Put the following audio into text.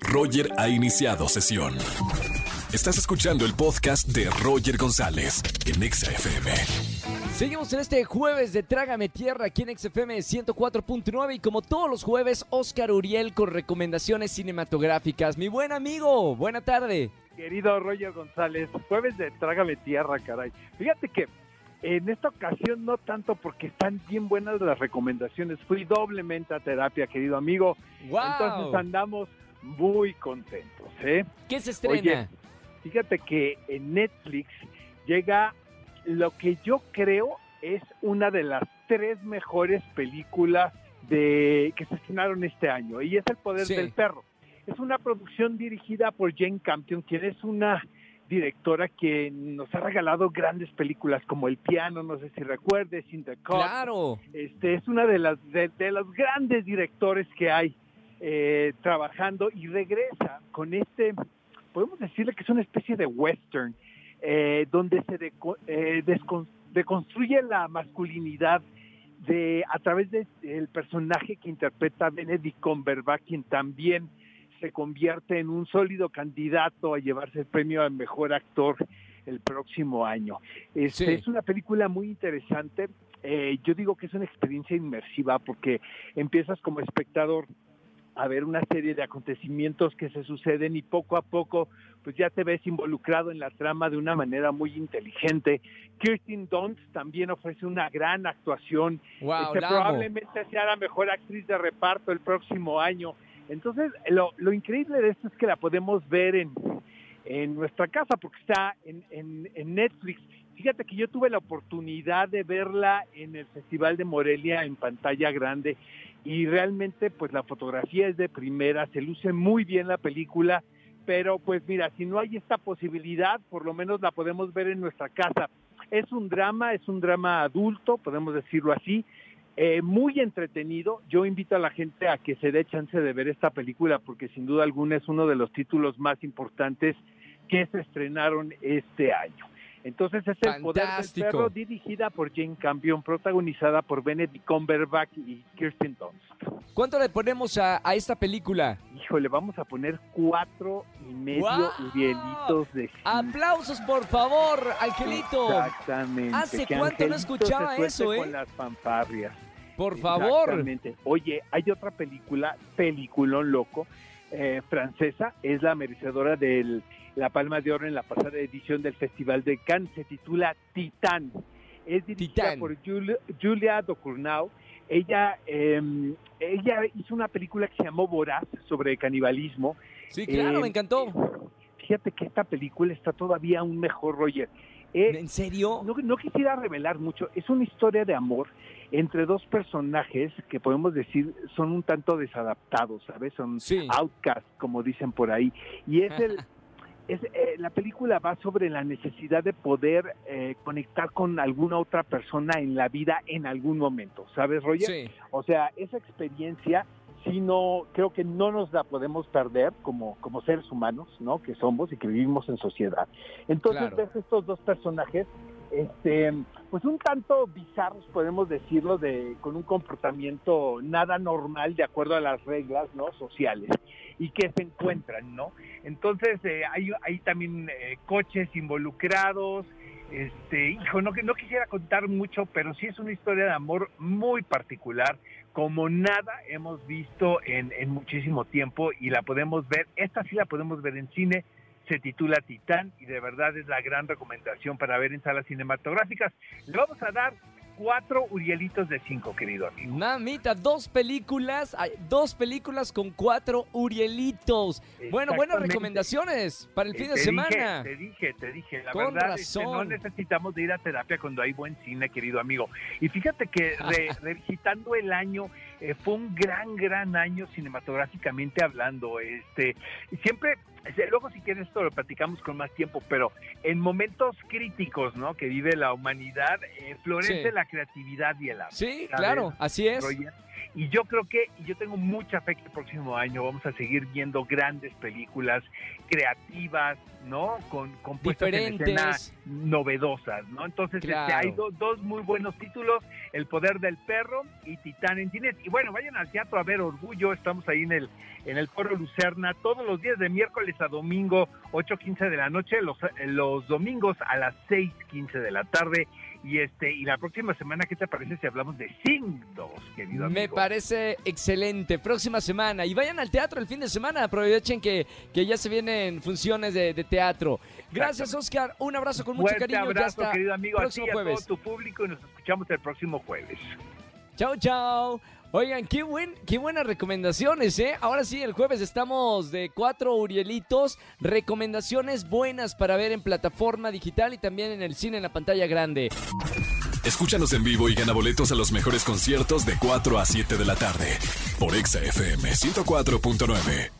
Roger ha iniciado sesión. Estás escuchando el podcast de Roger González en Exa FM. Seguimos en este jueves de Trágame Tierra aquí en XFM 104.9 y como todos los jueves, Oscar Uriel con recomendaciones cinematográficas. Mi buen amigo, buena tarde. Querido Roger González, jueves de Trágame Tierra, caray. Fíjate que en esta ocasión no tanto porque están bien buenas las recomendaciones. Fui doblemente a terapia, querido amigo. Wow. Entonces andamos muy contentos, ¿eh? ¿Qué se estrena? Fíjate que en Netflix llega lo que yo creo es una de las tres mejores películas de que se estrenaron este año y es El Poder Sí. del Perro. Es una producción dirigida por Jane Campion, quien es una directora que nos ha regalado grandes películas como El Piano, no sé si recuerdes, In the. Claro. Este es una de las de, de los grandes directores que hay eh, trabajando y regresa con este, podemos decirle que es una especie de western eh, donde se deco- eh, deconstruye la masculinidad de a través del personaje que interpreta Benedict Cumberbatch, quien también se convierte en un sólido candidato a llevarse el premio al mejor actor el próximo año. Este, Sí. Es una película muy interesante. Eh, yo digo que es una experiencia inmersiva porque empiezas como espectador a ver una serie de acontecimientos que se suceden y poco a poco pues ya te ves involucrado en la trama de una manera muy inteligente. Kirsten Dunst también ofrece una gran actuación. Wow, Este, amo. probablemente sea la mejor actriz de reparto el próximo año. Entonces, lo, lo increíble de esto es que la podemos ver en, en nuestra casa porque está en, en, en Netflix. Fíjate que yo tuve la oportunidad de verla en el Festival de Morelia en pantalla grande y realmente pues la fotografía es de primera, se luce muy bien la película, pero pues mira, si no hay esta posibilidad, por lo menos la podemos ver en nuestra casa. Es un drama, es un drama adulto, podemos decirlo así, eh, muy entretenido. Yo invito a la gente a que se dé chance de ver esta película porque sin duda alguna es uno de los títulos más importantes que se estrenaron este año. Entonces es El Poder del. Perro, dirigida por Jane Campion, protagonizada por Benedict Cumberbatch y Kirsten Dunst. ¿Cuánto le ponemos a, a esta película? Híjole, vamos a poner cuatro y medio. Urielitos de cinco. Aplausos, por favor, Angelito. Exactamente. ¿Hace que cuánto no escuchaba se eso, eh? Con las fanfarrias. Por favor. Exactamente. Oye, hay otra película, peliculón loco, eh, francesa, es la merecedora de la Palma de Oro en la pasada edición del Festival de Cannes, se titula Titán. Es dirigida Titán. por Jul- Julia Ducournau. Ella, eh, ella hizo una película que se llamó Voraz sobre canibalismo. Sí, claro, Eh, me encantó. Fíjate que esta película está todavía aún mejor, Roger. Eh, ¿En serio? no, no quisiera revelar mucho. Es una historia de amor entre dos personajes que podemos decir son un tanto desadaptados, ¿sabes? Son Sí. outcasts, como dicen por ahí. Y es el... Es, eh, la película va sobre la necesidad de poder eh, conectar con alguna otra persona en la vida en algún momento, ¿sabes, Roger? Sí. O sea, esa experiencia, si no, creo que no nos la podemos perder como, como seres humanos, ¿no? Que somos y que vivimos en sociedad. Entonces Claro. ves estos dos personajes, este, pues un tanto bizarros, podemos decirlo, de, con un comportamiento nada normal de acuerdo a las reglas, ¿no? Sociales y que se encuentran, ¿no? Entonces eh, hay, hay también eh, coches involucrados, este, hijo, no, que- no quisiera contar mucho, pero sí es una historia de amor muy particular, como nada hemos visto en, en muchísimo tiempo y la podemos ver, esta sí la podemos ver en cine, se titula Titán y de verdad es la gran recomendación para ver en salas cinematográficas. Le vamos a dar cuatro Urielitos de cinco, querido amigo. Mamita, dos películas, dos películas con cuatro Urielitos. Bueno, buenas recomendaciones para el Eh, fin de semana. Te dije, te dije. La Con verdad es que no razón. necesitamos de ir a terapia cuando hay buen cine, querido amigo. Y fíjate que re- revisitando el año, eh, fue un gran, gran año cinematográficamente hablando. Este, siempre, eh, luego si quieres esto lo platicamos con más tiempo, pero en momentos críticos, ¿no? Que vive la humanidad, eh, florece Sí. la creatividad y el arte. Sí, ¿sabes? claro, así es. Y yo creo que, y yo tengo mucha fe que el próximo año vamos a seguir viendo grandes películas creativas, ¿no? Con, con puestas en escena novedosas, ¿no? Entonces este, hay dos muy buenos títulos, El Poder del Perro y Titán en Cines. Y bueno, vayan al teatro a ver Orgullo, estamos ahí en el, en el Foro Lucerna todos los días de miércoles a domingo, 8.15 de la noche, los, los domingos a las 6.15 de la tarde y este y la próxima semana, ¿qué te parece si hablamos de Signos, querido amigo? Me parece excelente. Próxima semana. Y vayan al teatro el fin de semana. Aprovechen que, que ya se vienen funciones de, teatro. Gracias, Oscar. Un abrazo con mucho cariño. Un abrazo, querido amigo. Próximo a jueves. a todo tu público y nos escuchamos el próximo jueves. Chao, chao. Oigan, qué, buen, qué buenas recomendaciones, ¿eh? Ahora sí, el jueves estamos de cuatro Urielitos. Recomendaciones buenas para ver en plataforma digital y también en el cine en la pantalla grande. Escúchanos en vivo y gana boletos a los mejores conciertos de 4 a 7 de la tarde por Exa FM 104.9.